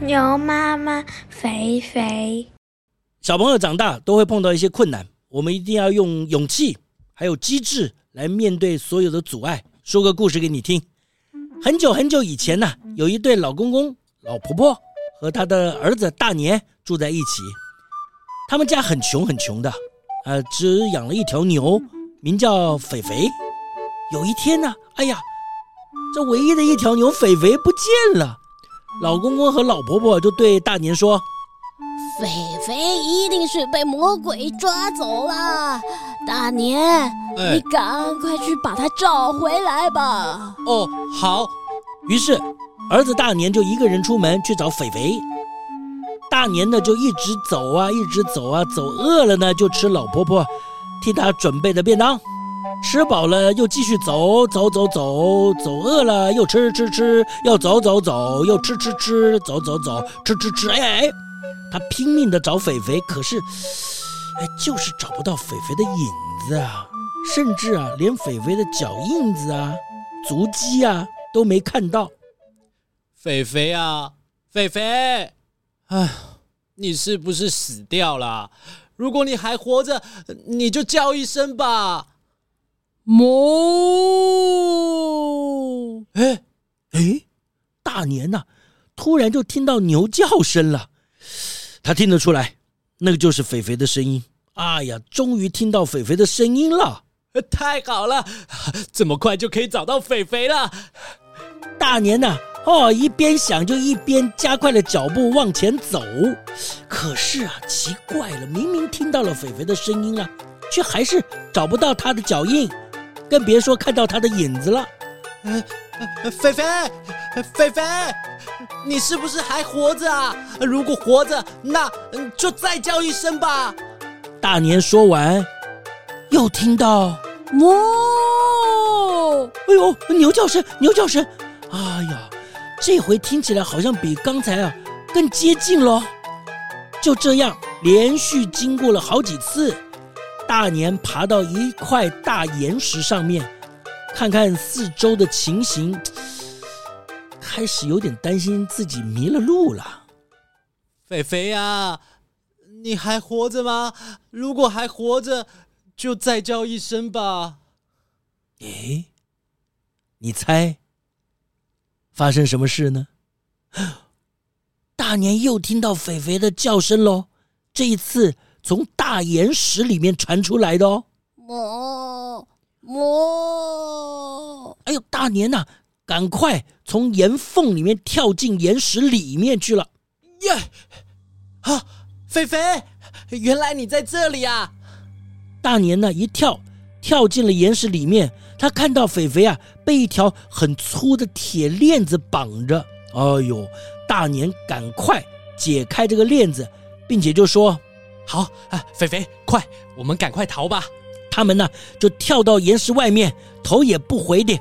牛妈妈肥肥，小朋友长大都会碰到一些困难，我们一定要用勇气还有机智来面对所有的阻碍。说个故事给你听。很久很久以前呢，有一对老公公、老婆婆和他的儿子大年住在一起。他们家很穷很穷的，呃，只养了一条牛，名叫肥肥。有一天呢，哎呀，这唯一的一条牛肥肥不见了。老公公和老婆婆就对大年说：“肥肥一定是被魔鬼抓走了，大年，哎、你赶快去把它找回来吧。”哦，好。于是儿子大年就一个人出门去找肥肥。大年呢就一直走啊，一直走啊，走饿了呢就吃老婆婆替他准备的便当。吃饱了又继续走走走走走，饿了又吃吃吃，又走走走又吃吃吃，走走走吃吃吃。哎哎，他拼命的找肥肥，可是，哎，就是找不到肥肥的影子啊，甚至啊，连肥肥的脚印子啊、足迹啊都没看到。肥肥啊，肥肥，哎，你是不是死掉了？如果你还活着，你就叫一声吧。哞！哎哎，大年呐，突然就听到牛叫声了。他听得出来，那个就是肥肥的声音。哎呀，终于听到肥肥的声音了！太好了，这么快就可以找到肥肥了。大年呐，哦，一边想就一边加快了脚步往前走。可是啊，奇怪了，明明听到了肥肥的声音啊，却还是找不到他的脚印。更别说看到他的影子了。呃，菲菲，菲菲，你是不是还活着啊？如果活着，那就再叫一声吧。大年说完，又听到哞！哎呦，牛叫声，牛叫声！哎呀，这回听起来好像比刚才啊更接近了。就这样，连续经过了好几次。大年爬到一块大岩石上面，看看四周的情形，开始有点担心自己迷了路了。菲菲呀，你还活着吗？如果还活着，就再叫一声吧。诶，你猜发生什么事呢？大年又听到肥肥的叫声喽，这一次。从大岩石里面传出来的哦，哞哞！哎呦，大年呐，赶快从岩缝里面跳进岩石里面去了。耶！啊，菲菲，原来你在这里啊！大年呢，一跳跳进了岩石里面，他看到菲菲啊被一条很粗的铁链子绑着。哎呦，大年赶快解开这个链子，并且就说。好啊，肥肥，快，我们赶快逃吧！他们呢，就跳到岩石外面，头也不回地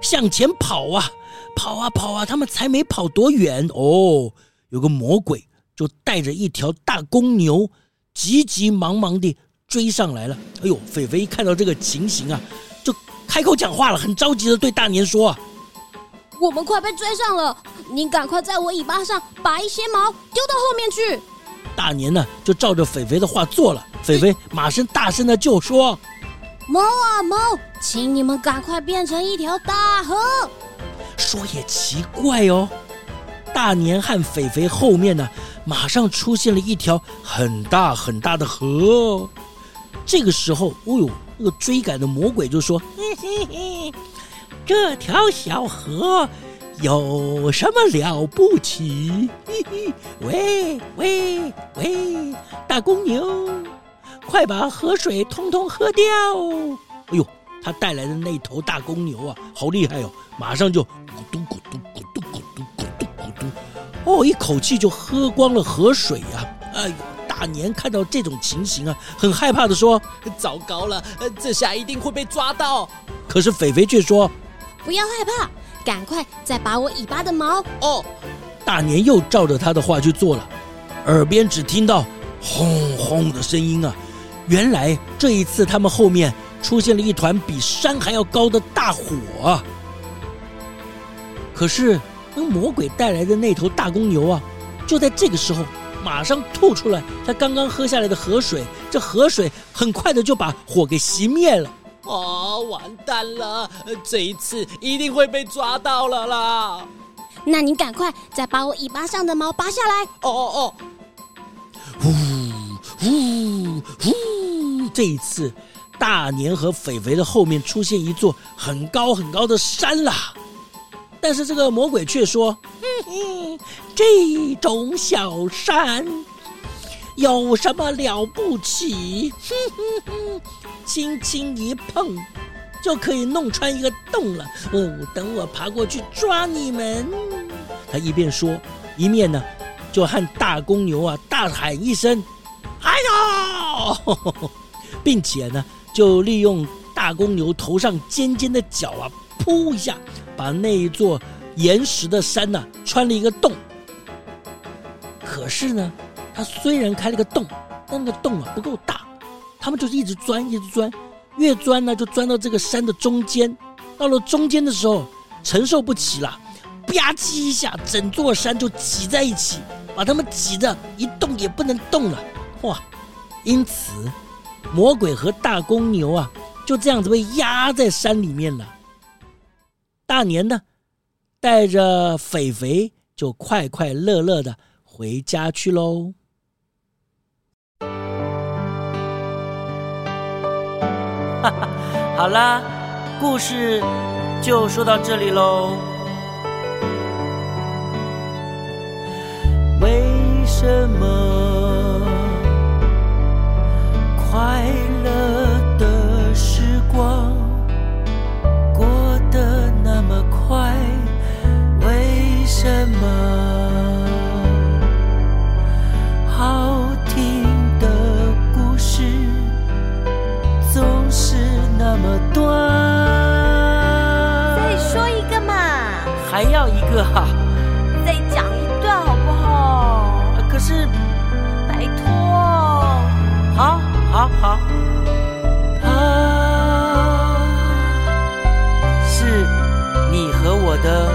向前跑啊，跑啊跑啊！他们才没跑多远哦，有个魔鬼就带着一条大公牛，急急忙忙地追上来了。哎呦，肥肥一看到这个情形啊，就开口讲话了，很着急地对大年说：“我们快被追上了，你赶快在我尾巴上拔一些毛，丢到后面去。”大年呢，就照着肥肥的话做了。肥肥马上大声的就说：“猫啊猫，请你们赶快变成一条大河。”说也奇怪哦，大年和肥肥后面呢，马上出现了一条很大很大的河。这个时候，哦呦，那个追赶的魔鬼就说：“嘿嘿嘿，这条小河。”有什么了不起？嘿嘿，喂喂喂，大公牛，快把河水通通喝掉！哎呦，他带来的那头大公牛啊，好厉害哦，马上就咕嘟咕嘟咕嘟咕嘟咕嘟哦，一口气就喝光了河水呀、啊！哎呦，大年看到这种情形啊，很害怕的说：“糟糕了，这下一定会被抓到。”可是肥肥却说：“不要害怕，赶快再拔我尾巴的毛。”哦，大年又照着他的话去做了，耳边只听到轰轰的声音啊！原来这一次他们后面出现了一团比山还要高的大火啊！可是。那魔鬼带来的那头大公牛啊，就在这个时候，马上吐出来他刚刚喝下来的河水。这河水很快的就把火给熄灭了。哦，完蛋了！这一次一定会被抓到了啦！那你赶快再把我尾巴上的毛拔下来。哦哦哦！呼呼呼！这一次，大年和肥肥的后面出现一座很高很高的山啦。但是这个魔鬼却说：“哼哼，这种小山有什么了不起？哼哼哼，轻轻一碰就可以弄穿一个洞了。哦，等我爬过去抓你们。”他一边说，一面呢就和大公牛啊大喊一声：“哎呦！” 并且呢就利用大公牛头上尖尖的角啊。扑一下，把那一座岩石的山呐、啊、穿了一个洞。可是呢，他虽然开了个洞，但那个洞啊不够大，他们就是一直钻，一直钻，越钻呢就钻到这个山的中间。到了中间的时候，承受不起了，吧唧一下，整座山就挤在一起，把他们挤得一动也不能动了。哇！因此，魔鬼和大公牛啊就这样子被压在山里面了。大年呢，带着肥肥就快快乐乐的回家去喽。好啦，故事就说到这里喽。为什么快哈哈再讲一段好不好？可是拜托。好好好。啊是你和我的